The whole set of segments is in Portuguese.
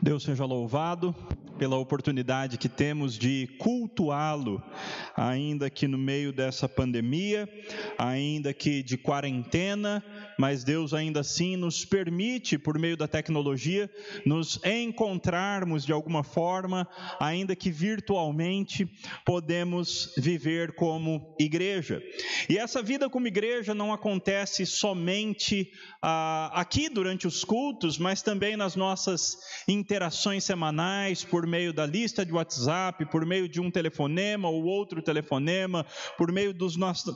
Deus seja louvado pela oportunidade que temos de cultuá-lo, ainda que no meio dessa pandemia, ainda que de quarentena, mas Deus ainda assim nos permite, por meio da tecnologia, nos encontrarmos de alguma forma, ainda que virtualmente, podemos viver como igreja. E essa vida como igreja não acontece somente ah, aqui durante os cultos, mas também nas nossas interações semanais, por meio da lista de WhatsApp, por meio de um telefonema ou outro telefonema, por meio no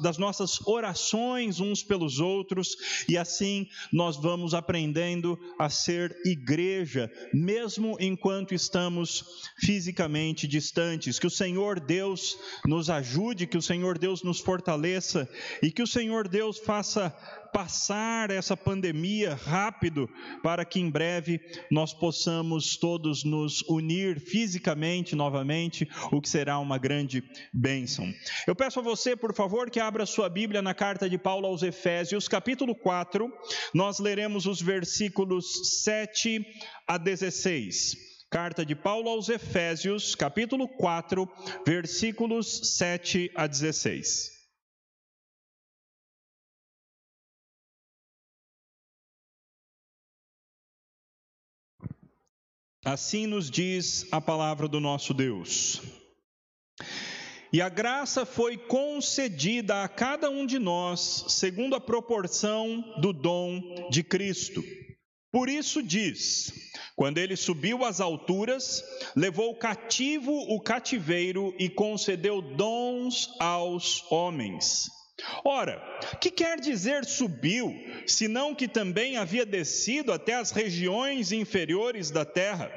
das nossas orações uns pelos outros, e assim nós vamos aprendendo a ser igreja, mesmo enquanto estamos fisicamente distantes. Que o Senhor Deus nos ajude, que o Senhor Deus nos fortaleça e que o Senhor Deus faça passar essa pandemia rápido, para que em breve nós possamos todos nos unir fisicamente novamente, o que será uma grande bênção. Eu peço a você, por favor, que abra sua Bíblia na carta de Paulo aos Efésios, capítulo 4, nós leremos os versículos 7 a 16. Carta de Paulo aos Efésios, capítulo 4, versículos 7 a 16. Assim nos diz a palavra do nosso Deus. E a graça foi concedida a cada um de nós, segundo a proporção do dom de Cristo. Por isso diz: quando ele subiu às alturas, levou cativo o cativeiro e concedeu dons aos homens. Ora, que quer dizer subiu, senão que também havia descido até as regiões inferiores da terra?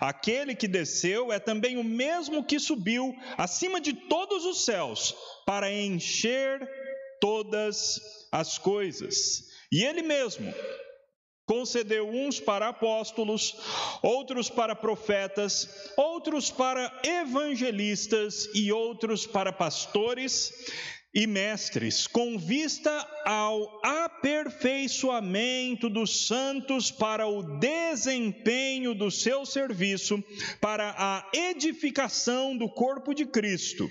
Aquele que desceu é também o mesmo que subiu acima de todos os céus, para encher todas as coisas. E ele mesmo concedeu uns para apóstolos, outros para profetas, outros para evangelistas e outros para pastores e mestres, com vista ao aperfeiçoamento dos santos para o desempenho do seu serviço, para a edificação do corpo de Cristo,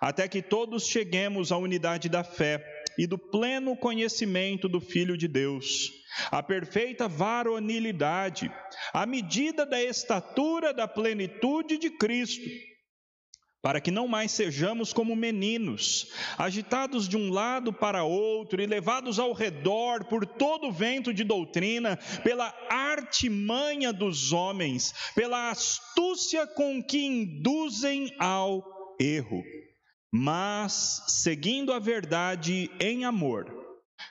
até que todos cheguemos à unidade da fé e do pleno conhecimento do Filho de Deus, a perfeita varonilidade, à medida da estatura da plenitude de Cristo para que não mais sejamos como meninos, agitados de um lado para outro e levados ao redor por todo o vento de doutrina, pela artimanha dos homens, pela astúcia com que induzem ao erro. Mas, seguindo a verdade em amor,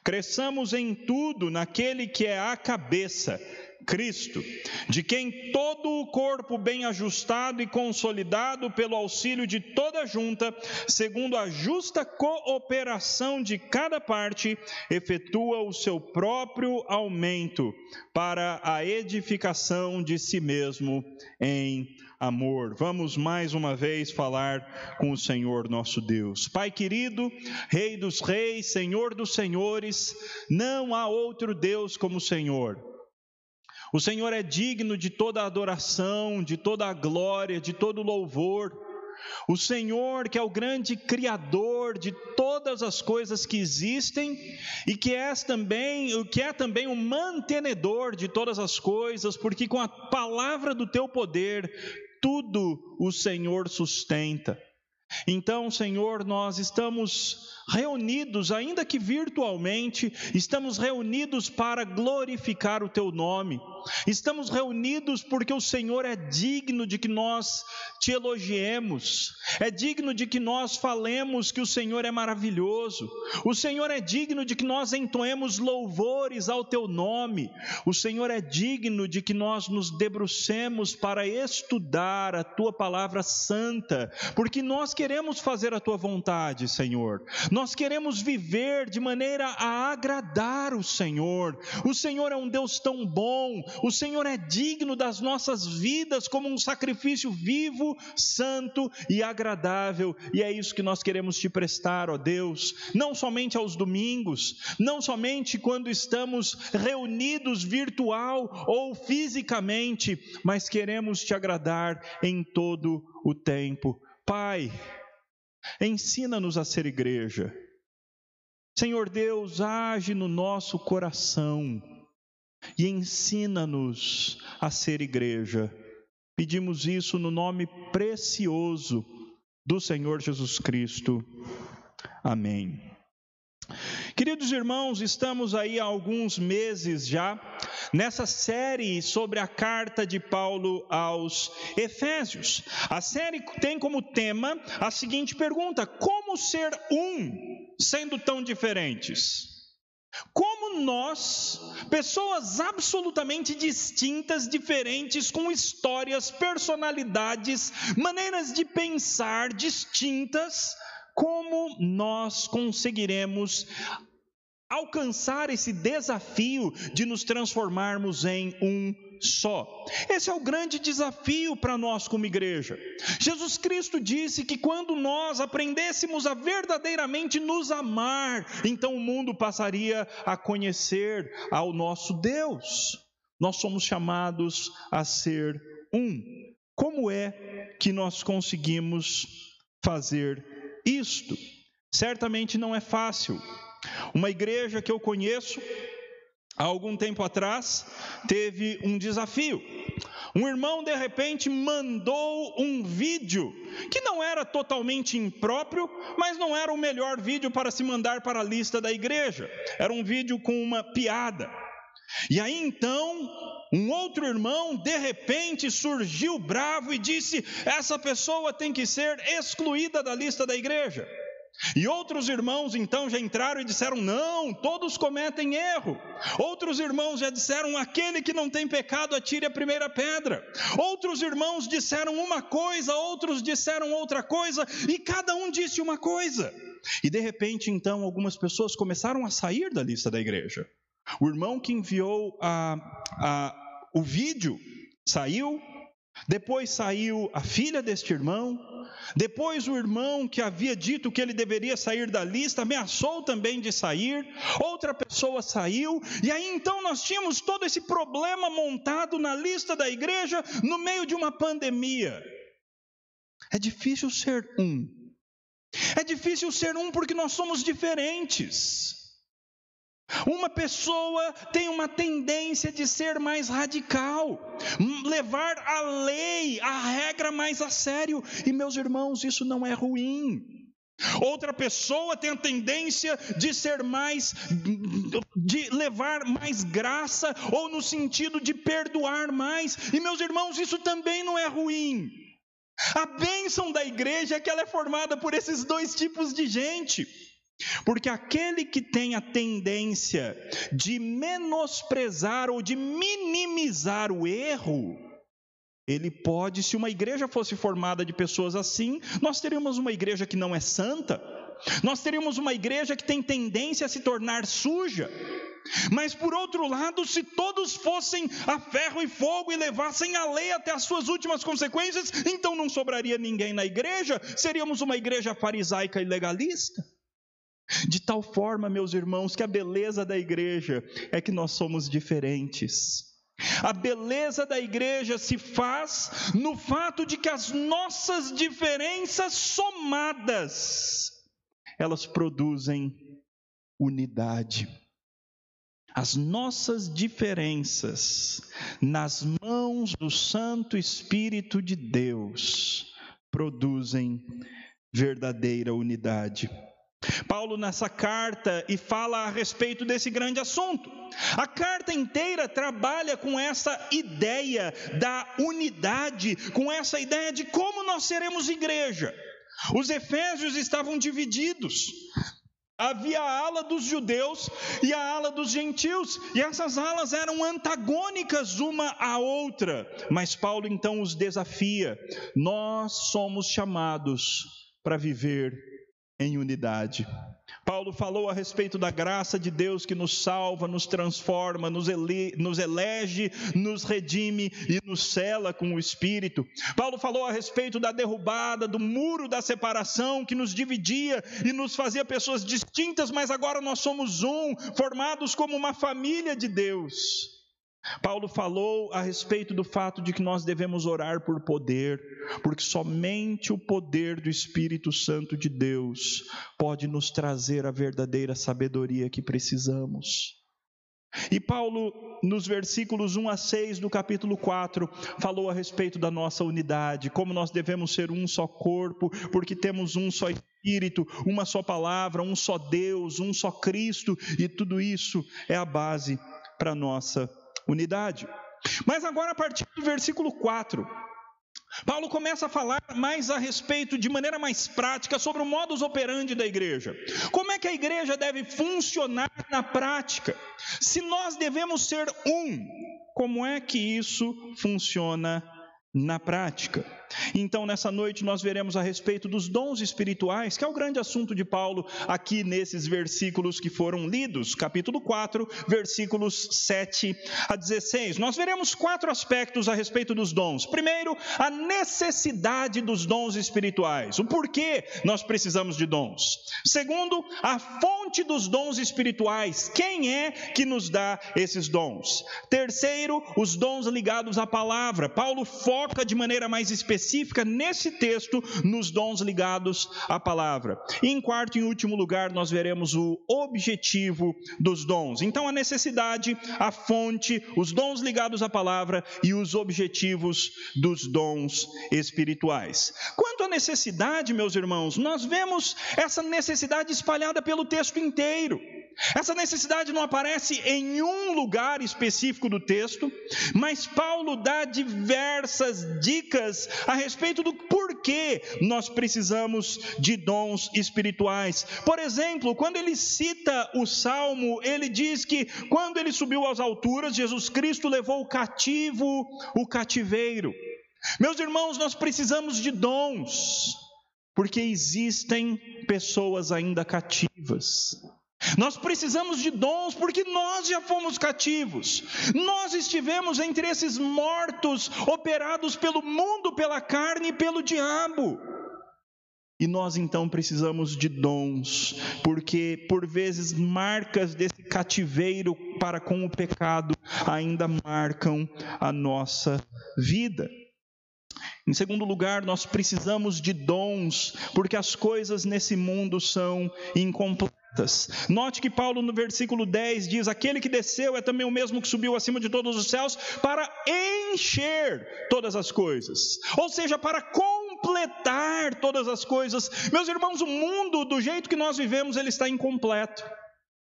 cresçamos em tudo naquele que é a cabeça Cristo, de quem todo o corpo bem ajustado e consolidado pelo auxílio de toda junta, segundo a justa cooperação de cada parte, efetua o seu próprio aumento para a edificação de si mesmo em amor. Vamos mais uma vez falar com o Senhor nosso Deus. Pai querido, Rei dos reis, Senhor dos senhores, não há outro Deus como o Senhor. O Senhor é digno de toda adoração, de toda glória, de todo o louvor. O Senhor, que é o grande criador de todas as coisas que existem e que é também, que é também o mantenedor de todas as coisas, porque com a palavra do teu poder tudo o Senhor sustenta. Então, Senhor, nós estamos reunidos, ainda que virtualmente, estamos reunidos para glorificar o Teu nome. Estamos reunidos porque o Senhor é digno de que nós te elogiemos, é digno de que nós falemos que o Senhor é maravilhoso, o Senhor é digno de que nós entoemos louvores ao Teu nome, o Senhor é digno de que nós nos debrucemos para estudar a Tua palavra santa, porque nós queremos fazer a Tua vontade, Senhor. Nós queremos viver de maneira a agradar o Senhor. O Senhor é um Deus tão bom, o Senhor é digno das nossas vidas como um sacrifício vivo, santo e agradável, e é isso que nós queremos te prestar, ó Deus, não somente aos domingos, não somente quando estamos reunidos virtual ou fisicamente, mas queremos te agradar em todo o tempo. Pai, ensina-nos a ser igreja. Senhor Deus, age no nosso coração e ensina-nos a ser igreja. Pedimos isso no nome precioso do Senhor Jesus Cristo. Amém. Queridos irmãos, estamos aí há alguns meses já nessa série sobre a carta de Paulo aos Efésios. A série tem como tema a seguinte pergunta: Como ser um sendo tão diferentes? Como nós, pessoas absolutamente distintas, diferentes, com histórias, personalidades, maneiras de pensar distintas, como nós conseguiremos alcançar esse desafio de nos transformarmos em um só. Esse é o grande desafio para nós como igreja. Jesus Cristo disse que quando nós aprendêssemos a verdadeiramente nos amar, então o mundo passaria a conhecer ao nosso Deus. Nós somos chamados a ser um. Como é que nós conseguimos fazer isto? Certamente não é fácil. Uma igreja que eu conheço, há algum tempo atrás, teve um desafio. Um irmão, de repente, mandou um vídeo que não era totalmente impróprio, mas não era o melhor vídeo para se mandar para a lista da igreja. Era um vídeo com uma piada. E aí então, um outro irmão, de repente, surgiu bravo e disse: essa pessoa tem que ser excluída da lista da igreja. E outros irmãos então já entraram e disseram: não, todos cometem erro. Outros irmãos já disseram: aquele que não tem pecado, atire a primeira pedra. Outros irmãos disseram uma coisa, outros disseram outra coisa, e cada um disse uma coisa. E de repente então algumas pessoas começaram a sair da lista da igreja. O irmão que enviou a, a, o vídeo saiu, depois saiu a filha deste irmão, depois, o irmão que havia dito que ele deveria sair da lista ameaçou também de sair. Outra pessoa saiu. E aí então nós tínhamos todo esse problema montado na lista da igreja no meio de uma pandemia. É difícil ser um. É difícil ser um porque nós somos diferentes. Uma pessoa tem uma tendência de ser mais radical, levar a lei, a regra mais a sério, e meus irmãos, isso não é ruim. Outra pessoa tem a tendência de ser mais, de levar mais graça, ou no sentido de perdoar mais, e meus irmãos, isso também não é ruim. A bênção da igreja é que ela é formada por esses dois tipos de gente. Porque aquele que tem a tendência de menosprezar ou de minimizar o erro, ele pode, se uma igreja fosse formada de pessoas assim, nós teríamos uma igreja que não é santa, nós teríamos uma igreja que tem tendência a se tornar suja. Mas por outro lado, se todos fossem a ferro e fogo e levassem a lei até as suas últimas consequências, então não sobraria ninguém na igreja, seríamos uma igreja farisaica e legalista. De tal forma, meus irmãos, que a beleza da igreja é que nós somos diferentes. A beleza da igreja se faz no fato de que as nossas diferenças somadas, elas produzem unidade. As nossas diferenças nas mãos do Santo Espírito de Deus produzem verdadeira unidade. Paulo nessa carta e fala a respeito desse grande assunto. A carta inteira trabalha com essa ideia da unidade, com essa ideia de como nós seremos igreja. Os efésios estavam divididos. Havia a ala dos judeus e a ala dos gentios, e essas alas eram antagônicas uma à outra. Mas Paulo então os desafia: nós somos chamados para viver em unidade. Paulo falou a respeito da graça de Deus que nos salva, nos transforma, nos, ele, nos, elege, nos redime e nos cela com o Espírito. Paulo falou a respeito da derrubada, do muro da separação que nos dividia e nos fazia pessoas distintas, mas agora nós somos um, formados como uma família de Deus. Paulo falou a respeito do fato de que nós devemos orar por poder, porque somente o poder do Espírito Santo de Deus pode nos trazer a verdadeira sabedoria que precisamos. E Paulo, nos versículos 1 a 6 do capítulo 4, falou a respeito da nossa unidade, como nós devemos ser um só corpo, porque temos um só Espírito, uma só palavra, um só Deus, um só Cristo, e tudo isso é a base para a nossa unidade. Mas agora, a partir do versículo 4, Paulo começa a falar mais a respeito, de maneira mais prática, sobre o modus operandi da igreja. Como é que a igreja deve funcionar na prática? Se nós devemos ser um, como é que isso funciona na prática. Então, nessa noite, nós veremos a respeito dos dons espirituais, que é o grande assunto de Paulo aqui nesses versículos que foram lidos, capítulo 4, versículos 7 a 16. Nós veremos quatro aspectos a respeito dos dons. Primeiro, a necessidade dos dons espirituais, o porquê nós precisamos de dons. Segundo, a fonte dos dons espirituais, quem é que nos dá esses dons. Terceiro, os dons ligados à palavra. Paulo foca foca de maneira mais específica nesse texto nos dons ligados à palavra. E em quarto e último lugar, nós veremos o objetivo dos dons. Então, a necessidade, a fonte, os dons ligados à palavra e os objetivos dos dons espirituais. Quanto à necessidade, meus irmãos, nós vemos essa necessidade espalhada pelo texto inteiro. Essa necessidade não aparece em um lugar específico do texto, mas Paulo dá diversas dicas a respeito do porquê nós precisamos de dons espirituais. Por exemplo, quando ele cita o salmo, ele diz que quando ele subiu às alturas, Jesus Cristo levou o cativo o cativeiro. Meus irmãos, nós precisamos de dons, porque existem pessoas ainda cativas. Nós precisamos de dons porque nós já fomos cativos. Nós estivemos entre esses mortos operados pelo mundo, pela carne e pelo diabo. E nós então precisamos de dons, porque por vezes marcas desse cativeiro para com o pecado ainda marcam a nossa vida. Em segundo lugar, nós precisamos de dons, porque as coisas nesse mundo são incompletas. Note que Paulo no versículo 10 diz: Aquele que desceu é também o mesmo que subiu acima de todos os céus para encher todas as coisas, ou seja, para completar todas as coisas. Meus irmãos, o mundo, do jeito que nós vivemos, ele está incompleto.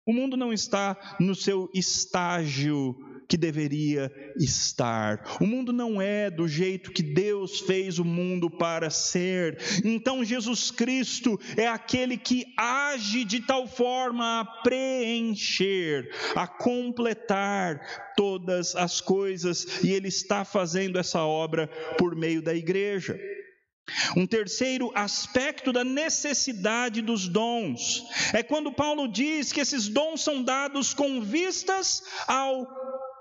O mundo não está no seu estágio que deveria estar. O mundo não é do jeito que Deus fez o mundo para ser. Então Jesus Cristo é aquele que age de tal forma a preencher, a completar todas as coisas, e ele está fazendo essa obra por meio da igreja. Um terceiro aspecto da necessidade dos dons é quando Paulo diz que esses dons são dados com vistas ao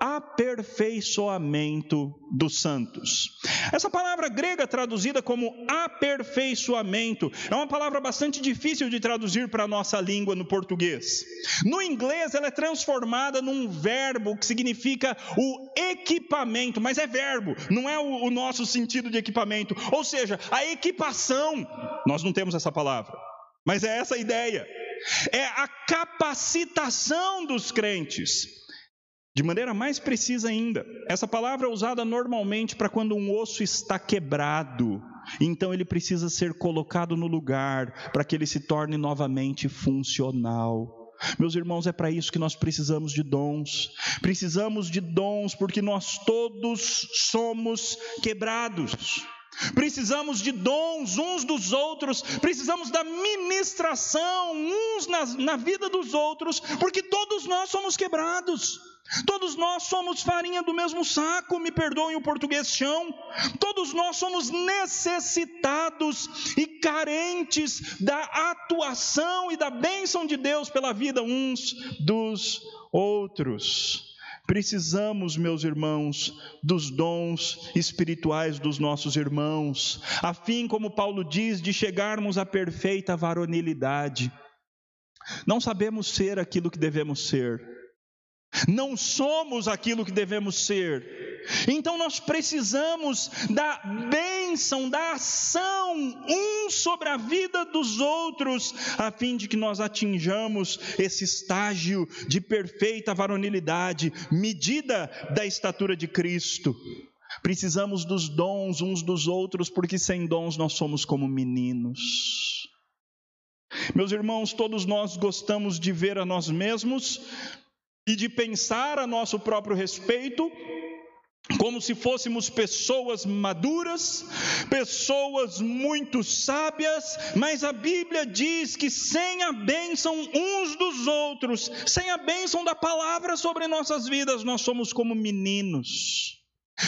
aperfeiçoamento dos santos. Essa palavra grega traduzida como aperfeiçoamento é uma palavra bastante difícil de traduzir para a nossa língua no português. No inglês, ela é transformada num verbo que significa o equipamento, mas é verbo, não é o, nosso sentido de equipamento. Ou seja, a equipação, nós não temos essa palavra, mas é essa a ideia. É a capacitação dos crentes de maneira mais precisa ainda, essa palavra é usada normalmente para quando um osso está quebrado, então ele precisa ser colocado no lugar para que ele se torne novamente funcional. Meus irmãos, é para isso que nós precisamos de dons. Precisamos de dons porque nós todos somos quebrados. Precisamos de dons uns dos outros, precisamos da ministração uns na, na vida dos outros, porque todos nós somos quebrados. Todos nós somos farinha do mesmo saco, me perdoem o português chão. Todos nós somos necessitados e carentes da atuação e da bênção de Deus pela vida uns dos outros. Precisamos, meus irmãos, dos dons espirituais dos nossos irmãos, a fim, como Paulo diz, de chegarmos à perfeita varonilidade. Não sabemos ser aquilo que devemos ser não somos aquilo que devemos ser. Então nós precisamos da bênção, da ação uns sobre a vida dos outros, a fim de que nós atinjamos esse estágio de perfeita varonilidade, medida da estatura de Cristo. Precisamos dos dons uns dos outros, porque sem dons nós somos como meninos. Meus irmãos, todos nós gostamos de ver a nós mesmos e de pensar a nosso próprio respeito como se fôssemos pessoas maduras, pessoas muito sábias, mas a Bíblia diz que sem a bênção uns dos outros, sem a bênção da palavra sobre nossas vidas, nós somos como meninos.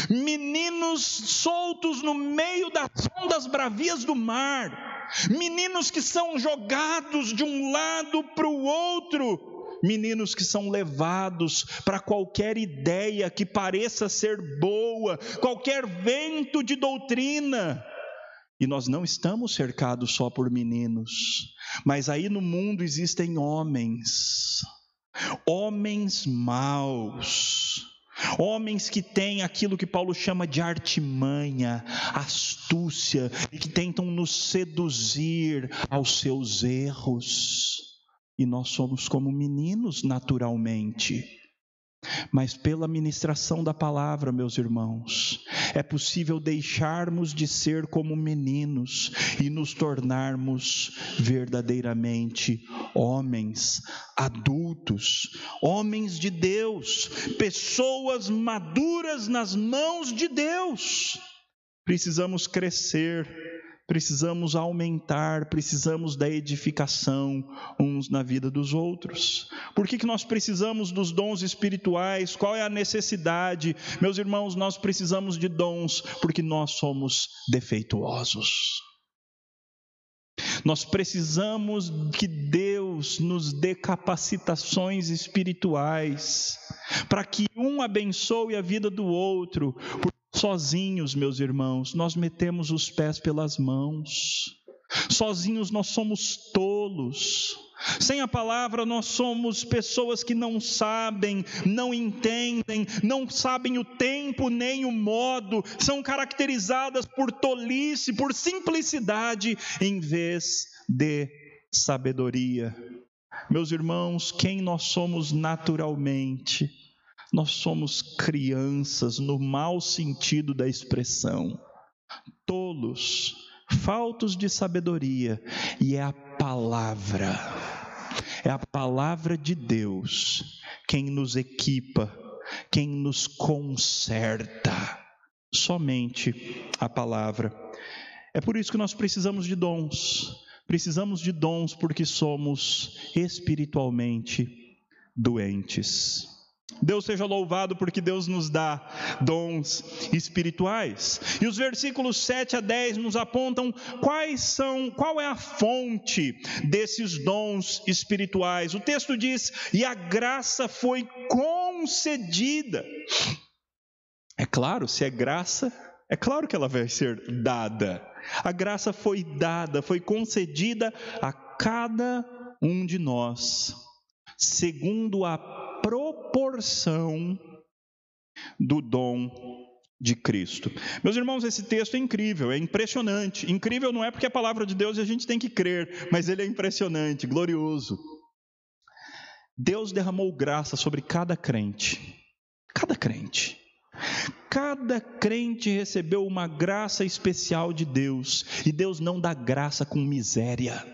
Meninos soltos no meio das ondas bravias do mar, meninos que são jogados de um lado para o outro, meninos que são levados para qualquer ideia que pareça ser boa, qualquer vento de doutrina. E nós não estamos cercados só por meninos, mas aí no mundo existem homens, homens maus, Homens que têm aquilo que Paulo chama de artimanha, astúcia, e que tentam nos seduzir aos seus erros e nós somos como meninos naturalmente. Mas pela ministração da palavra, meus irmãos, é possível deixarmos de ser como meninos e nos tornarmos verdadeiramente homens, adultos, homens de Deus, pessoas maduras nas mãos de Deus. Precisamos crescer precisamos aumentar, precisamos da edificação uns na vida dos outros. Por que, que nós precisamos dos dons espirituais? Qual é a necessidade? Meus irmãos, nós precisamos de dons porque nós somos defeituosos. Nós precisamos que Deus nos dê capacitações espirituais, para que um abençoe a vida do outro, Sozinhos, meus irmãos, nós metemos os pés pelas mãos. Sozinhos nós somos tolos. Sem a palavra, nós somos pessoas que não sabem, não entendem, não sabem o tempo nem o modo, são caracterizadas por tolice, por simplicidade, em vez de sabedoria. Meus irmãos, quem nós somos naturalmente? Nós somos crianças no mau sentido da expressão, tolos, faltos de sabedoria, e é a palavra, é a palavra de Deus quem nos equipa, quem nos conserta, somente a palavra. É por isso que nós precisamos de dons, precisamos de dons porque somos espiritualmente doentes. Deus seja louvado porque Deus nos dá dons espirituais. E os versículos 7 a 10 nos apontam quais são, qual é a fonte desses dons espirituais. O texto diz: "E a graça foi concedida". É claro, se é graça, é claro que ela vai ser dada. A graça foi dada, foi concedida a cada um de nós, segundo a proporção do dom de Cristo. Meus irmãos, esse texto é incrível, é impressionante. Incrível não é porque é a palavra de Deus e a gente tem que crer, mas ele é impressionante, glorioso. Deus derramou graça sobre cada crente. Cada crente. Cada crente recebeu uma graça especial de Deus, e Deus não dá graça com miséria.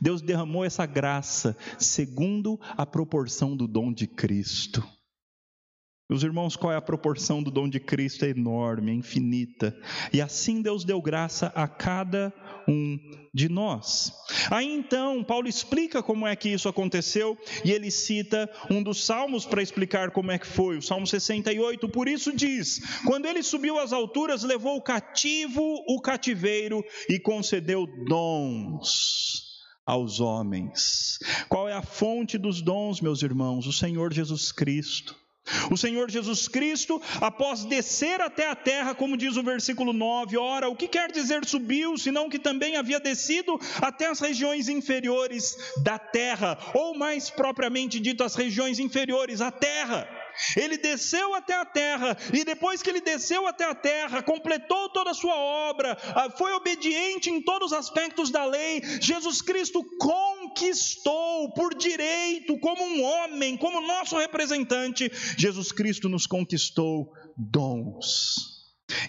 Deus derramou essa graça segundo a proporção do dom de Cristo. Meus irmãos, qual é a proporção do dom de Cristo? É enorme, é infinita. E assim Deus deu graça a cada um de nós. Aí então, Paulo explica como é que isso aconteceu e ele cita um dos salmos para explicar como é que foi, o Salmo 68. Por isso diz: Quando ele subiu às alturas, levou o cativo o cativeiro e concedeu dons aos homens. Qual é a fonte dos dons, meus irmãos? O Senhor Jesus Cristo. O Senhor Jesus Cristo, após descer até a terra, como diz o versículo 9, ora, o que quer dizer subiu, senão que também havia descido até as regiões inferiores da terra, ou mais propriamente dito, as regiões inferiores à terra. Ele desceu até a terra, e depois que ele desceu até a terra, completou toda a sua obra, ah, foi obediente em todos os aspectos da lei. Jesus Cristo conquistou por direito, como um homem, como nosso representante, Jesus Cristo nos conquistou dons.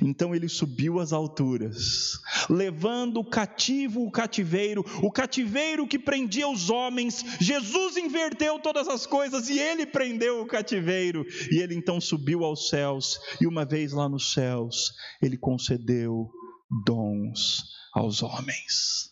Então ele subiu às alturas, levando cativo o cativeiro, o cativeiro que prendia os homens. Jesus inverteu todas as coisas e ele prendeu o cativeiro. E ele então subiu aos céus, e uma vez lá nos céus, ele concedeu dons aos homens.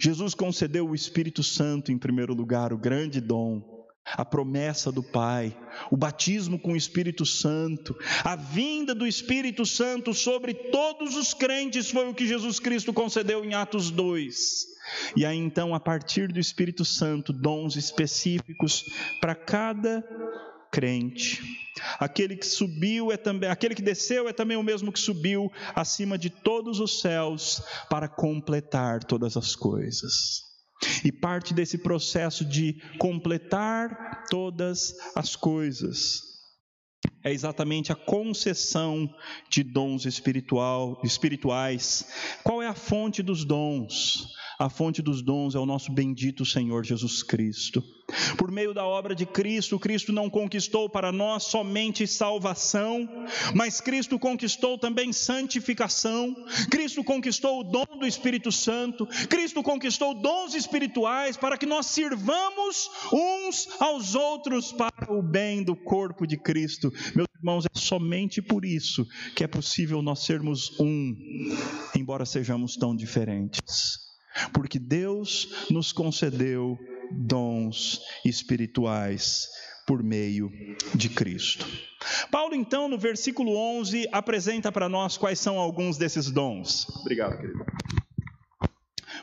Jesus concedeu o Espírito Santo em primeiro lugar, o grande dom a promessa do Pai, o batismo com o Espírito Santo, a vinda do Espírito Santo sobre todos os crentes foi o que Jesus Cristo concedeu em Atos 2. E aí então, a partir do Espírito Santo, dons específicos para cada crente. Aquele que subiu é também, aquele que desceu é também o mesmo que subiu acima de todos os céus para completar todas as coisas. E parte desse processo de completar todas as coisas é exatamente a concessão de dons espiritual, espirituais. Qual é a fonte dos dons? A fonte dos dons é o nosso bendito Senhor Jesus Cristo. Por meio da obra de Cristo, Cristo não conquistou para nós somente salvação, mas Cristo conquistou também santificação. Cristo conquistou o dom do Espírito Santo. Cristo conquistou dons espirituais para que nós sirvamos uns aos outros para o bem do corpo de Cristo. Meus irmãos, é somente por isso que é possível nós sermos um, embora sejamos tão diferentes porque Deus nos concedeu dons espirituais por meio de Cristo. Paulo, então, no versículo 11, apresenta para nós quais são alguns desses dons. Obrigado, querido.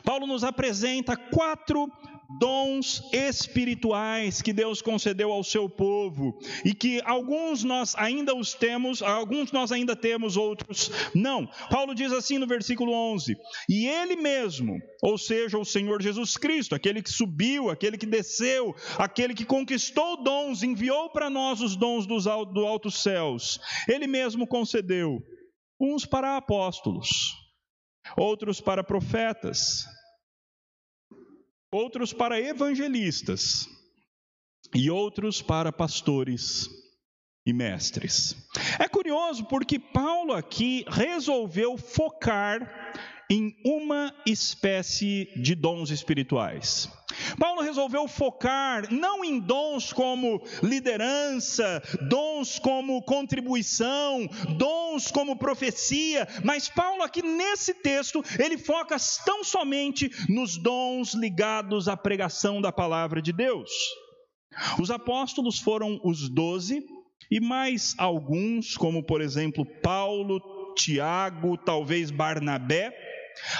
Paulo nos apresenta quatro dons espirituais que Deus concedeu ao seu povo e que alguns nós ainda os temos, alguns nós ainda temos, outros não. Paulo diz assim no versículo 11: E ele mesmo, ou seja, o Senhor Jesus Cristo, aquele que subiu, aquele que desceu, aquele que conquistou dons, enviou para nós os dons dos do altos céus, ele mesmo concedeu uns para apóstolos, outros para profetas, outros para evangelistas e outros para pastores e mestres. É curioso porque Paulo aqui resolveu focar em uma espécie de dons espirituais. Paulo resolveu focar não em dons como liderança, dons como contribuição, dons como profecia, mas Paulo aqui nesse texto, ele foca tão somente nos dons ligados à pregação da palavra de Deus. Os apóstolos foram os doze, e mais alguns, como por exemplo Paulo, Tiago, talvez Barnabé,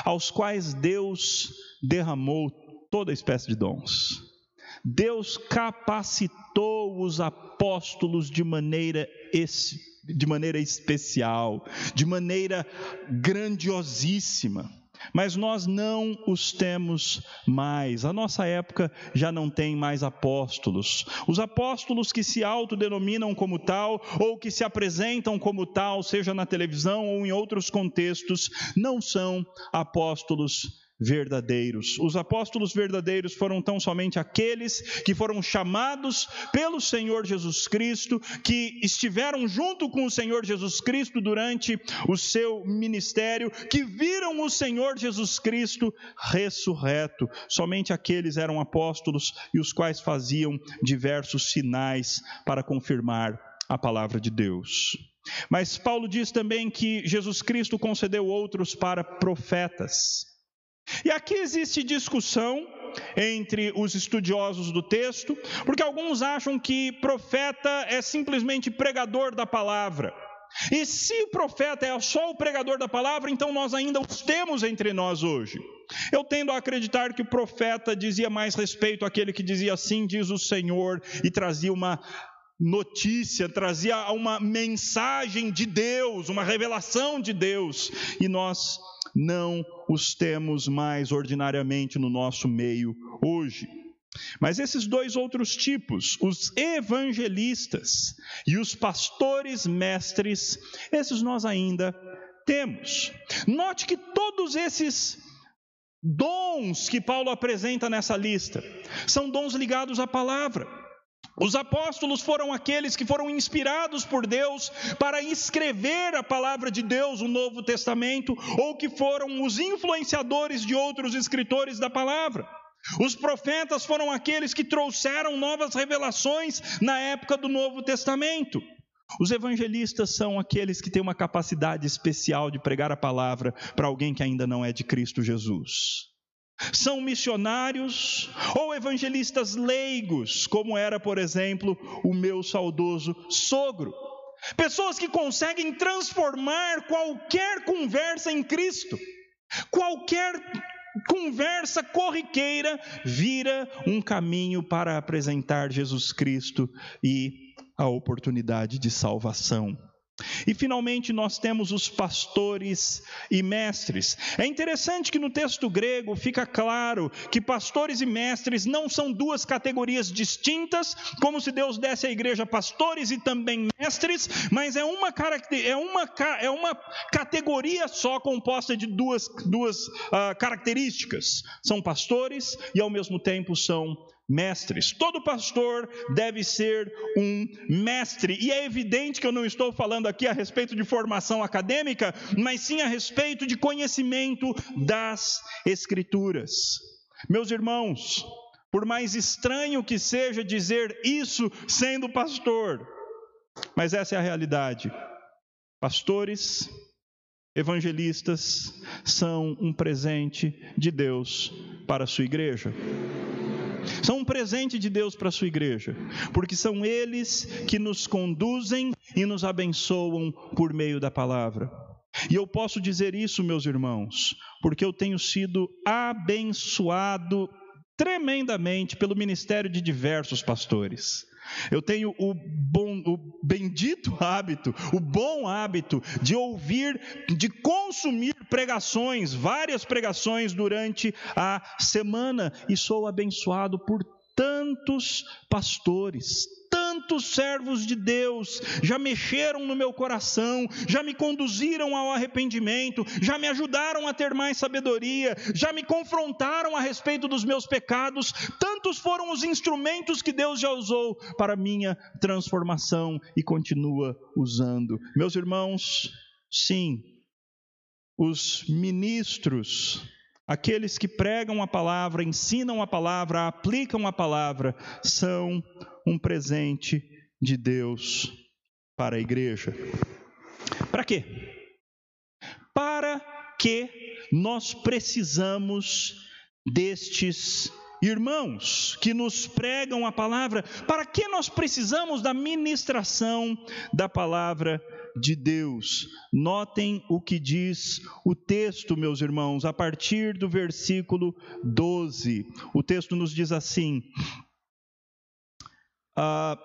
aos quais Deus derramou toda espécie de dons. Deus capacitou os apóstolos de maneira, de maneira especial, de maneira grandiosíssima mas nós não os temos mais. A nossa época já não tem mais apóstolos. Os apóstolos que se autodenominam como tal ou que se apresentam como tal, seja na televisão ou em outros contextos, não são apóstolos verdadeiros. Os apóstolos verdadeiros foram tão somente aqueles que foram chamados pelo Senhor Jesus Cristo, que estiveram junto com o Senhor Jesus Cristo durante o seu ministério, que viram o Senhor Jesus Cristo ressurreto. Somente aqueles eram apóstolos e os quais faziam diversos sinais para confirmar a palavra de Deus. Mas Paulo diz também que Jesus Cristo concedeu outros para profetas. E aqui existe discussão entre os estudiosos do texto, porque alguns acham que profeta é simplesmente pregador da palavra. E se o profeta é só o pregador da palavra, então nós ainda os temos entre nós hoje. Eu tendo a acreditar que o profeta dizia mais respeito àquele que dizia assim, diz o Senhor, e trazia uma notícia, trazia uma mensagem de Deus, uma revelação de Deus, e nós não os temos mais ordinariamente no nosso meio hoje. Mas esses dois outros tipos, os evangelistas e os pastores mestres, esses nós ainda temos. Note que todos esses dons que Paulo apresenta nessa lista são dons ligados à palavra. Os apóstolos foram aqueles que foram inspirados por Deus para escrever a palavra de Deus, o Novo Testamento, ou que foram os influenciadores de outros escritores da palavra. Os profetas foram aqueles que trouxeram novas revelações na época do Novo Testamento. Os evangelistas são aqueles que têm uma capacidade especial de pregar a palavra para alguém que ainda não é de Cristo Jesus. São missionários ou evangelistas leigos, como era, por exemplo, o meu saudoso sogro. Pessoas que conseguem transformar qualquer conversa em Cristo. Qualquer conversa corriqueira vira um caminho para apresentar Jesus Cristo e a oportunidade de salvação. E finalmente nós temos os pastores e mestres. É interessante que no texto grego fica claro que pastores e mestres não são duas categorias distintas, como se Deus desse à igreja pastores e também mestres, mas é uma, é uma, é uma categoria só composta de duas, duas uh, características. São pastores e ao mesmo tempo são mestres. Todo pastor deve ser um mestre. E é evidente que eu não estou falando aqui a respeito de formação acadêmica, mas sim a respeito de conhecimento das Escrituras. Meus irmãos, por mais estranho que seja dizer isso sendo pastor, mas essa é a realidade. Pastores, evangelistas são um presente de Deus para a sua igreja. São um presente de Deus para a sua igreja, porque são eles que nos conduzem e nos abençoam por meio da palavra. E eu posso dizer isso, meus irmãos, porque eu tenho sido abençoado tremendamente pelo ministério de diversos pastores. Eu tenho o bom, o bendito hábito, o bom hábito de ouvir, de consumir pregações, várias pregações durante a semana, e sou abençoado por tantos pastores, tantos servos de Deus já mexeram no meu coração, já me conduziram ao arrependimento, já me ajudaram a ter mais sabedoria, já me confrontaram a respeito dos meus pecados. Tantos foram os instrumentos que Deus já usou para minha transformação e continua usando. Meus irmãos, sim, os ministros aqueles que pregam a palavra, ensinam a palavra, aplicam a palavra, são um presente de Deus para a igreja. Para quê? Para que nós precisamos destes irmãos que nos pregam a palavra? Para que nós precisamos da ministração da palavra de Deus? Notem o que diz o texto, meus irmãos, a partir do versículo 12. O texto nos diz assim: ah,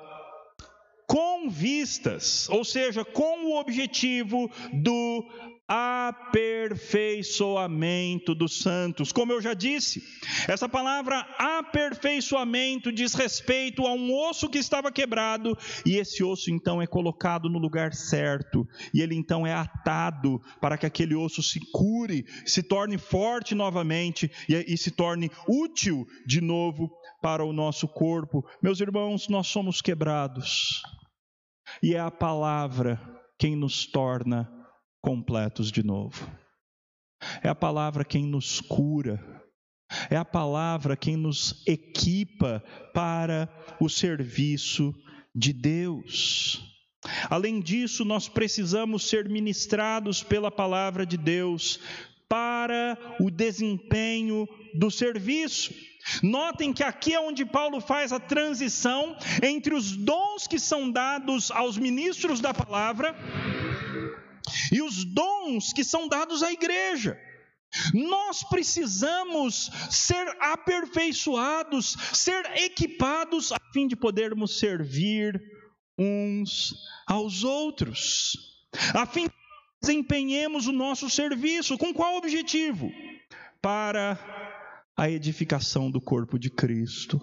com vistas, ou seja, com o objetivo do aperfeiçoamento dos santos. Como eu já disse, essa palavra aperfeiçoamento diz respeito a um osso que estava quebrado e esse osso então é colocado no lugar certo e ele então é atado para que aquele osso se cure, se torne forte novamente e, e se torne útil de novo para o nosso corpo. Meus irmãos, nós somos quebrados, e é a palavra quem nos torna completos de novo. É a palavra quem nos cura. É a palavra quem nos equipa para o serviço de Deus. Além disso, nós precisamos ser ministrados pela palavra de Deus para o desempenho do serviço. Notem que aqui é onde Paulo faz a transição entre os dons que são dados aos ministros da palavra e os dons que são dados à igreja. Nós precisamos ser aperfeiçoados, ser equipados a fim de podermos servir uns aos outros, a fim de desempenhemos o nosso serviço. Com qual objetivo? Para a edificação do corpo de Cristo.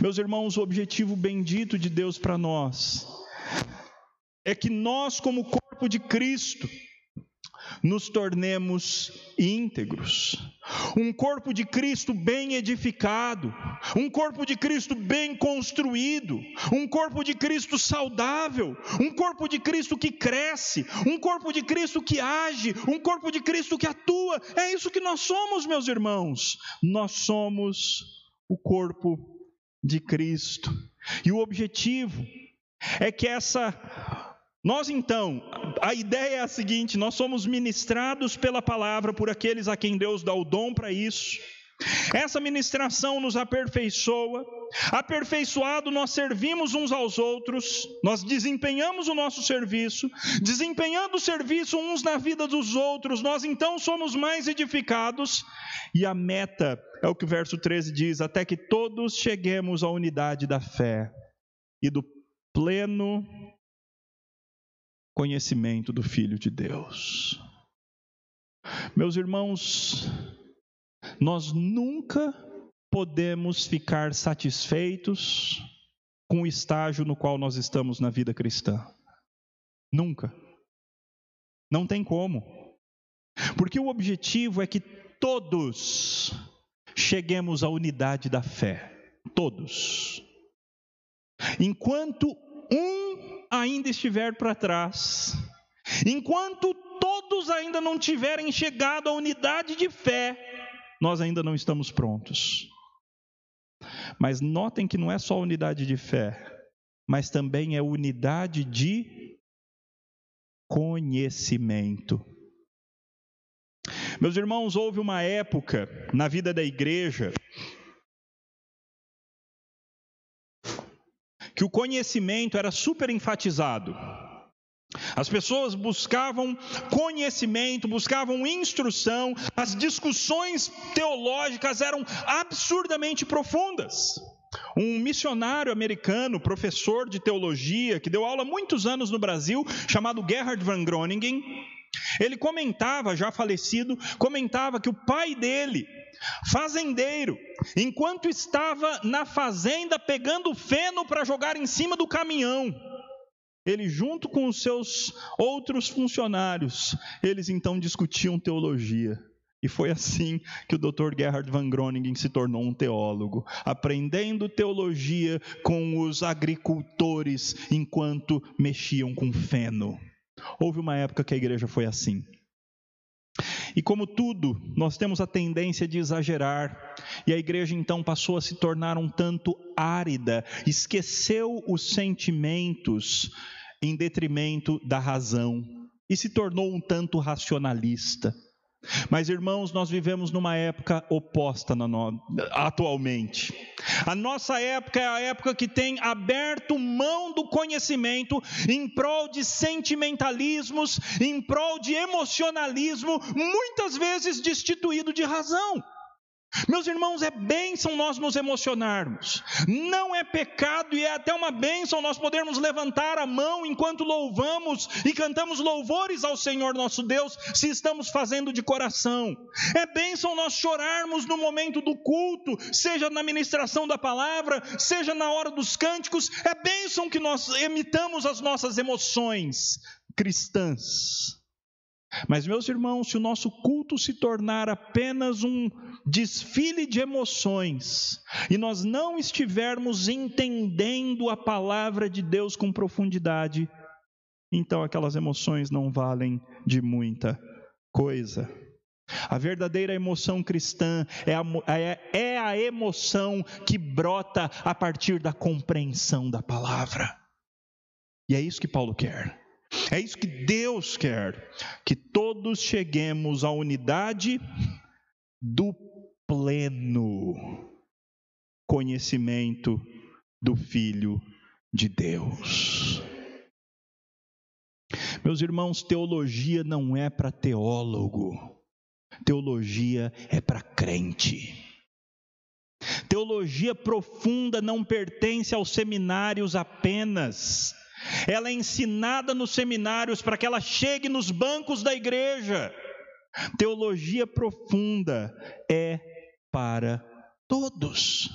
Meus irmãos, o objetivo bendito de Deus para nós é que nós, como corpo de Cristo, nos tornemos íntegros. Um corpo de Cristo bem edificado, um corpo de Cristo bem construído, um corpo de Cristo saudável, um corpo de Cristo que cresce, um corpo de Cristo que age, um corpo de Cristo que atua. É isso que nós somos, meus irmãos. Nós somos o corpo de Cristo. E o objetivo é que essa nós então, a ideia é a seguinte: nós somos ministrados pela palavra por aqueles a quem Deus dá o dom para isso. Essa ministração nos aperfeiçoa, aperfeiçoado, nós servimos uns aos outros, nós desempenhamos o nosso serviço, desempenhando o serviço uns na vida dos outros, nós então somos mais edificados, e a meta é o que o verso 13 diz: até que todos cheguemos à unidade da fé e do pleno conhecimento do Filho de Deus. Meus irmãos, nós nunca podemos ficar satisfeitos com o estágio no qual nós estamos na vida cristã. Nunca. Não tem como. Porque o objetivo é que todos cheguemos à unidade da fé. Todos. Enquanto ainda estiver para trás, enquanto todos ainda não tiverem chegado à unidade de fé, nós ainda não estamos prontos. Mas notem que não é só unidade de fé, mas também é unidade de conhecimento. Meus irmãos, houve uma época na vida da igreja que o conhecimento era super enfatizado. As pessoas buscavam conhecimento, buscavam instrução, as discussões teológicas eram absurdamente profundas. Um missionário americano, professor de teologia, que deu aula muitos anos no Brasil, chamado Gerhard van Groningen, ele comentava, já falecido, comentava que o pai dele Fazendeiro, enquanto estava na fazenda pegando feno para jogar em cima do caminhão, ele junto com os seus outros funcionários, eles então discutiam teologia. E foi assim que o Dr. Gerhard van Groningen se tornou um teólogo, aprendendo teologia com os agricultores enquanto mexiam com feno. Houve uma época que a igreja foi assim. E como tudo, nós temos a tendência de exagerar, e a igreja então passou a se tornar um tanto árida, esqueceu os sentimentos em detrimento da razão e se tornou um tanto racionalista. Mas, irmãos, nós vivemos numa época oposta no... atualmente. A nossa época é a época que tem aberto mão do conhecimento em prol de sentimentalismos, em prol de emocionalismo, muitas vezes destituído de razão. Meus irmãos, é bênção nós nos emocionarmos, não é pecado e é até uma bênção nós podermos levantar a mão enquanto louvamos e cantamos louvores ao Senhor nosso Deus, se estamos fazendo de coração. É bênção nós chorarmos no momento do culto, seja na ministração da palavra, seja na hora dos cânticos, é bênção que nós emitamos as nossas emoções cristãs. Mas, meus irmãos, se o nosso culto se tornar apenas um desfile de emoções e nós não estivermos entendendo a palavra de Deus com profundidade, então aquelas emoções não valem de muita coisa. A verdadeira emoção cristã é a, é, é a emoção que brota a partir da compreensão da palavra. E é isso que Paulo quer. É isso que Deus quer, que todos cheguemos à unidade do pleno conhecimento do Filho de Deus. Meus irmãos, teologia não é para teólogo, teologia é para crente. Teologia profunda não pertence aos seminários apenas. Ela é ensinada nos seminários para que ela chegue nos bancos da igreja. Teologia profunda é para todos.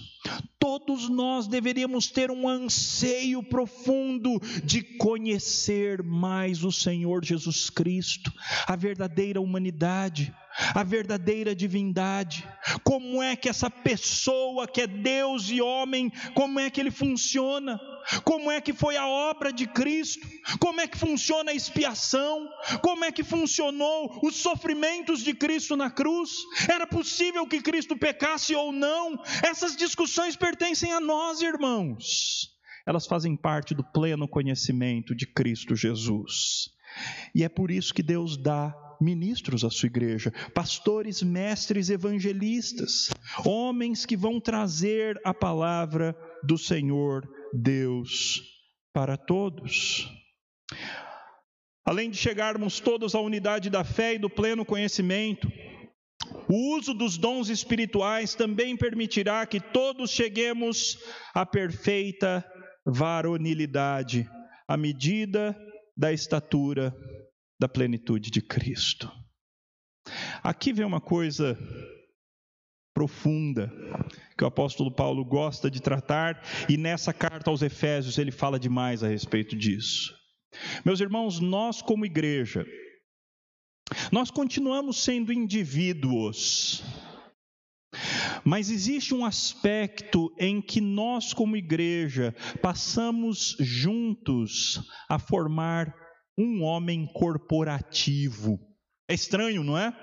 Todos nós deveríamos ter um anseio profundo de conhecer mais o Senhor Jesus Cristo, a verdadeira humanidade a verdadeira divindade. Como é que essa pessoa que é Deus e homem, como é que ele funciona? Como é que foi a obra de Cristo? Como é que funciona a expiação? Como é que funcionou os sofrimentos de Cristo na cruz? Era possível que Cristo pecasse ou não? Essas discussões pertencem a nós, irmãos. Elas fazem parte do pleno conhecimento de Cristo Jesus. E é por isso que Deus dá ministros à sua igreja, pastores, mestres, evangelistas, homens que vão trazer a palavra do Senhor Deus para todos. Além de chegarmos todos à unidade da fé e do pleno conhecimento, o uso dos dons espirituais também permitirá que todos cheguemos à perfeita varonilidade, à medida da estatura da plenitude de Cristo. Aqui vem uma coisa profunda que o apóstolo Paulo gosta de tratar, e nessa carta aos Efésios ele fala demais a respeito disso. Meus irmãos, nós como igreja, nós continuamos sendo indivíduos, mas existe um aspecto em que nós, como igreja, passamos juntos a formar um homem corporativo. É estranho, não é?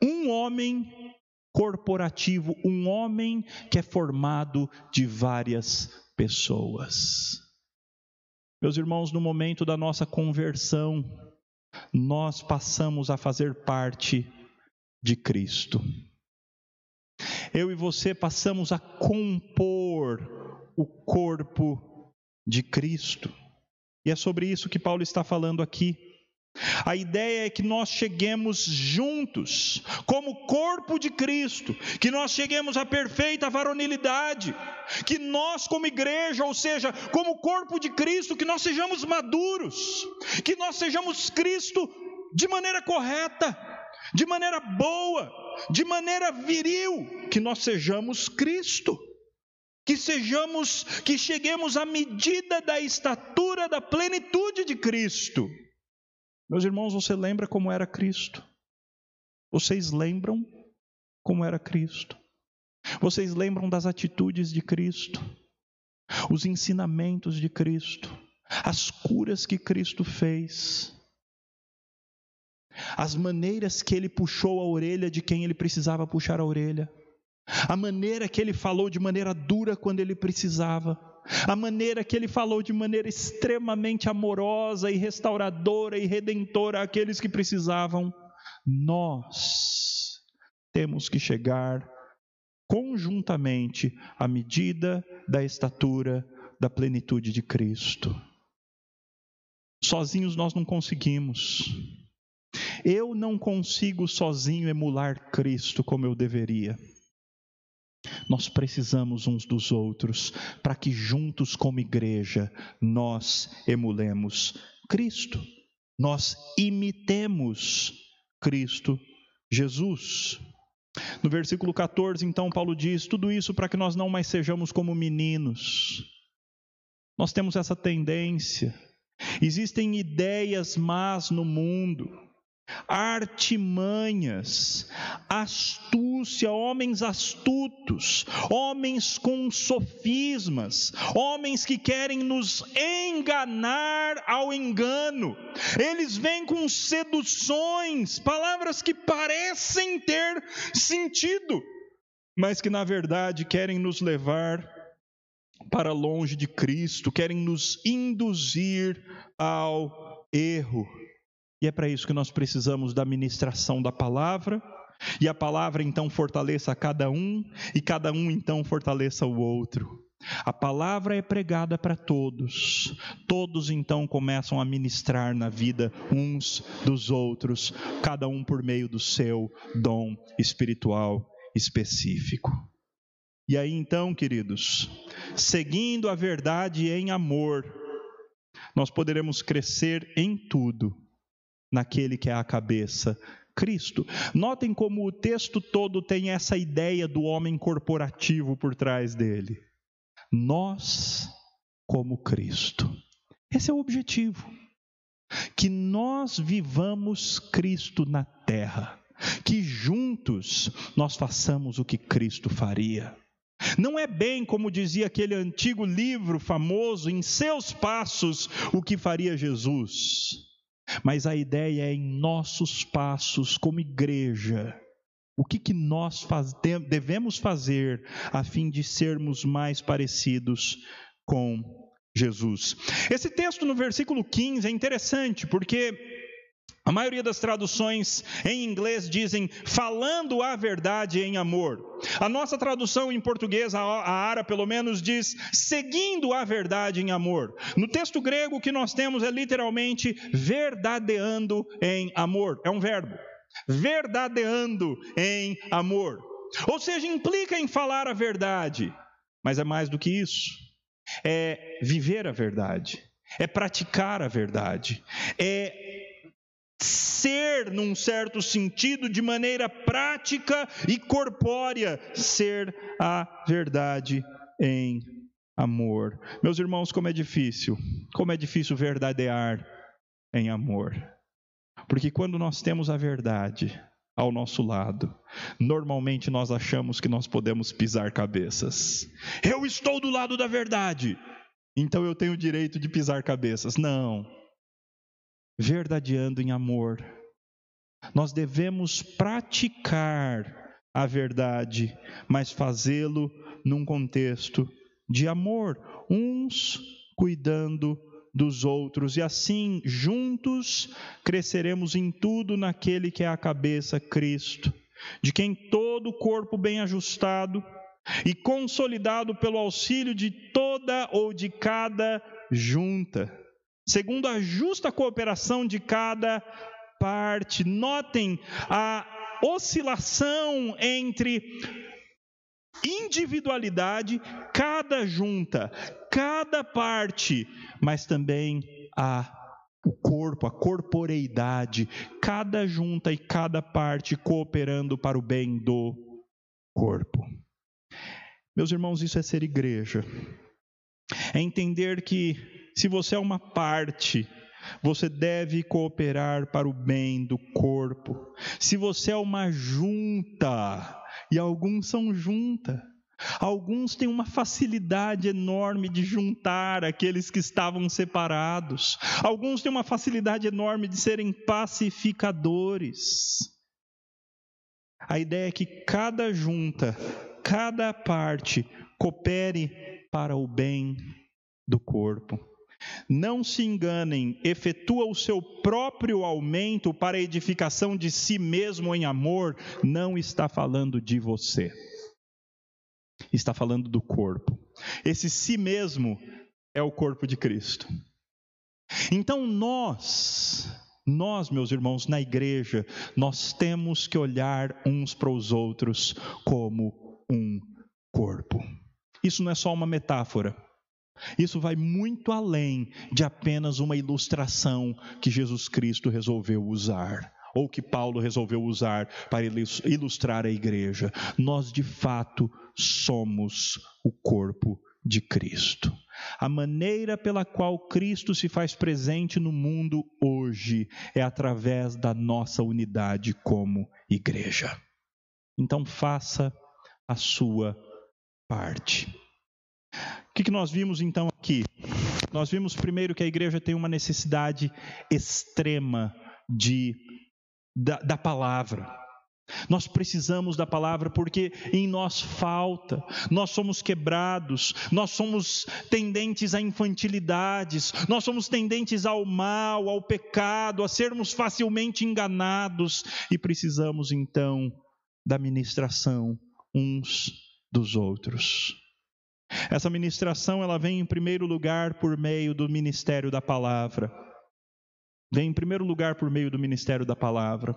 Um homem corporativo, um homem que é formado de várias pessoas. Meus irmãos, no momento da nossa conversão, nós passamos a fazer parte de Cristo. Eu e você passamos a compor o corpo de Cristo. E é sobre isso que Paulo está falando aqui. A ideia é que nós cheguemos juntos, como corpo de Cristo, que nós cheguemos à perfeita varonilidade, que nós, como igreja, ou seja, como corpo de Cristo, que nós sejamos maduros, que nós sejamos Cristo de maneira correta, de maneira boa, de maneira viril, que nós sejamos Cristo que sejamos, que cheguemos à medida da estatura da plenitude de Cristo. Meus irmãos, você lembra como era Cristo? Vocês lembram como era Cristo? Vocês lembram das atitudes de Cristo? Os ensinamentos de Cristo? As curas que Cristo fez? As maneiras que ele puxou a orelha de quem ele precisava puxar a orelha? A maneira que ele falou de maneira dura quando ele precisava, a maneira que ele falou de maneira extremamente amorosa e restauradora e redentora àqueles que precisavam, nós temos que chegar conjuntamente à medida da estatura da plenitude de Cristo. Sozinhos nós não conseguimos. Eu não consigo sozinho emular Cristo como eu deveria. Nós precisamos uns dos outros para que juntos, como igreja, nós emulemos Cristo, nós imitemos Cristo Jesus. No versículo 14, então, Paulo diz: tudo isso para que nós não mais sejamos como meninos. Nós temos essa tendência. Existem ideias más no mundo artimanhas, astúcia, homens astutos, homens com sofismas, homens que querem nos enganar ao engano. Eles vêm com seduções, palavras que parecem ter sentido, mas que na verdade querem nos levar para longe de Cristo, querem nos induzir ao erro. E é para isso que nós precisamos da ministração da palavra, e a palavra então fortaleça cada um, e cada um então fortaleça o outro. A palavra é pregada para todos, todos então começam a ministrar na vida uns dos outros, cada um por meio do seu dom espiritual específico. E aí então, queridos, seguindo a verdade em amor, nós poderemos crescer em tudo naquele que é a cabeça, Cristo. Notem como o texto todo tem essa ideia do homem corporativo por trás dele. Nós, como Cristo. Esse é o objetivo. Que nós vivamos Cristo na terra. Que juntos nós façamos o que Cristo faria. Não é bem como dizia aquele antigo livro famoso, em seus passos, o que faria Jesus. Mas a ideia é em nossos passos como igreja. O que, que nós faz, devemos fazer a fim de sermos mais parecidos com Jesus? Esse texto no versículo 15 é interessante, porque a maioria das traduções em inglês dizem falando a verdade em amor. A nossa tradução em português, a Ara pelo menos, diz seguindo a verdade em amor. No texto grego, o que nós temos é literalmente verdadeando em amor. É um verbo. Verdadeando em amor. Ou seja, implica em falar a verdade. Mas é mais do que isso. É viver a verdade. É praticar a verdade. É ser, num certo sentido, de maneira prática e corpórea, ser a verdade em amor. Meus irmãos, como é difícil, como é difícil verdadear em amor. Porque quando nós temos a verdade ao nosso lado, normalmente nós achamos que nós podemos pisar cabeças. Eu estou do lado da verdade, então eu tenho o direito de pisar cabeças. Não verdadeando em amor. Nós devemos praticar a verdade, mas fazê-lo num contexto de amor, uns cuidando dos outros, e assim, juntos, cresceremos em tudo naquele que é a cabeça, Cristo, de quem todo o corpo bem ajustado e consolidado pelo auxílio de toda ou de cada junta segundo a justa cooperação de cada parte. Notem a oscilação entre individualidade, cada junta, cada parte, mas também a o corpo, a corporeidade, cada junta e cada parte cooperando para o bem do corpo. Meus irmãos, isso é ser igreja. É entender que se você é uma parte, você deve cooperar para o bem do corpo. Se você é uma junta, e alguns são junta, Alguns têm uma facilidade enorme de juntar aqueles que estavam separados. Alguns têm uma facilidade enorme de serem pacificadores. A ideia é que cada junta, cada parte, coopere para o bem do corpo. Não se enganem, efetua o seu próprio aumento para a edificação de si mesmo em amor, não está falando de você. Está falando do corpo. Esse si mesmo é o corpo de Cristo. Então nós, nós, meus irmãos, na igreja, nós temos que olhar uns para os outros como um corpo. Isso não é só uma metáfora. Isso vai muito além de apenas uma ilustração que Jesus Cristo resolveu usar, ou que Paulo resolveu usar para ilustrar a igreja. Nós, de fato, somos o corpo de Cristo. A maneira pela qual Cristo se faz presente no mundo hoje é através da nossa unidade como igreja. Então, faça a sua parte. O que, que nós vimos então aqui? Nós vimos primeiro que a igreja tem uma necessidade extrema de, da, da palavra. Nós precisamos da palavra porque em nós falta, nós somos quebrados, nós somos tendentes a infantilidades, nós somos tendentes ao mal, ao pecado, a sermos facilmente enganados e precisamos então da ministração uns dos outros. Essa ministração ela vem em primeiro lugar por meio do ministério da palavra. Vem em primeiro lugar por meio do ministério da palavra.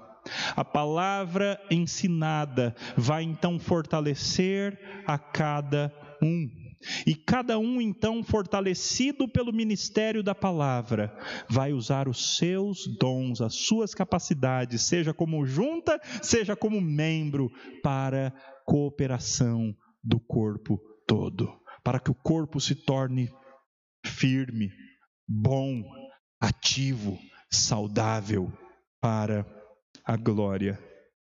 A palavra ensinada vai então fortalecer a cada um. E cada um, então, fortalecido pelo ministério da palavra, vai usar os seus dons, as suas capacidades, seja como junta, seja como membro, para cooperação do corpo todo, para que o corpo se torne firme, bom, ativo, saudável para a glória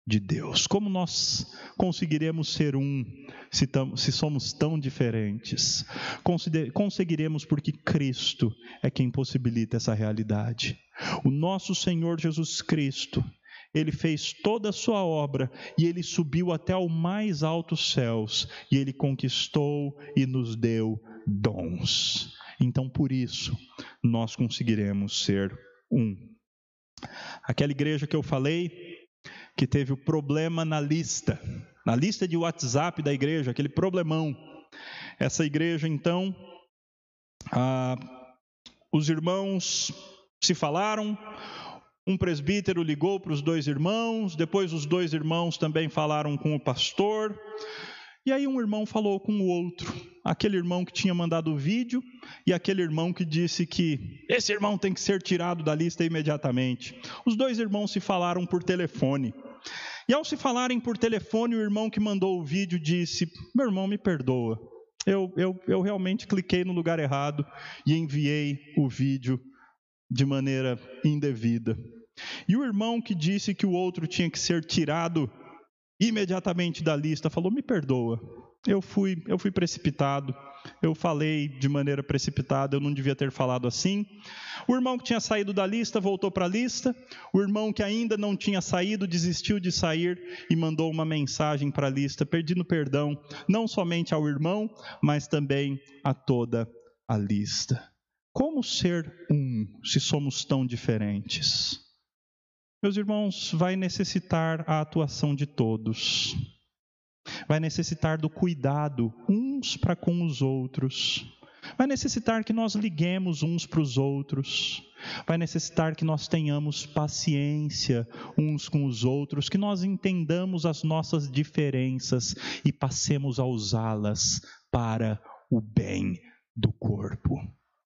de Deus. Como nós conseguiremos ser um se, tam, se somos tão diferentes? Conseguiremos porque Cristo é quem possibilita essa realidade. O nosso Senhor Jesus Cristo, ele fez toda a sua obra e ele subiu até o mais altos céus e ele conquistou e nos deu dons. Então, por isso, nós conseguiremos ser um. Aquela igreja que eu falei, que teve o problema na lista, na lista de WhatsApp da igreja, aquele problemão. Essa igreja, então, ah, os irmãos se falaram, um presbítero ligou para os dois irmãos, depois os dois irmãos também falaram com o pastor, e aí um irmão falou com o outro, aquele irmão que tinha mandado o vídeo e aquele irmão que disse que esse irmão tem que ser tirado da lista imediatamente. Os dois irmãos se falaram por telefone. E ao se falarem por telefone, o irmão que mandou o vídeo disse: Meu irmão, me perdoa. Eu, eu, eu realmente cliquei no lugar errado e enviei o vídeo de maneira indevida. E o irmão que disse que o outro tinha que ser tirado imediatamente da lista, falou: Me perdoa, eu fui, eu fui precipitado, eu falei de maneira precipitada, eu não devia ter falado assim. O irmão que tinha saído da lista voltou para a lista, o irmão que ainda não tinha saído desistiu de sair e mandou uma mensagem para a lista, pedindo perdão, não somente ao irmão, mas também a toda a lista. Como ser um se somos tão diferentes? Meus irmãos, vai necessitar a atuação de todos. Vai necessitar do cuidado uns para com os outros. Vai necessitar que nós liguemos uns para os outros. Vai necessitar que nós tenhamos paciência uns com os outros, que nós entendamos as nossas diferenças e passemos a usá-las para o bem do corpo.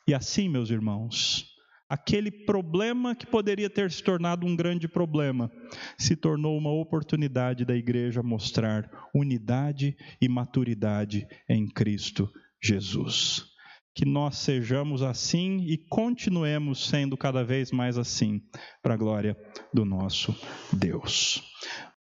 E assim, meus irmãos, aquele problema que poderia ter se tornado um grande problema, se tornou uma oportunidade da igreja mostrar unidade e maturidade em Cristo Jesus. Que nós sejamos assim e continuemos sendo cada vez mais assim, para a glória do nosso Deus.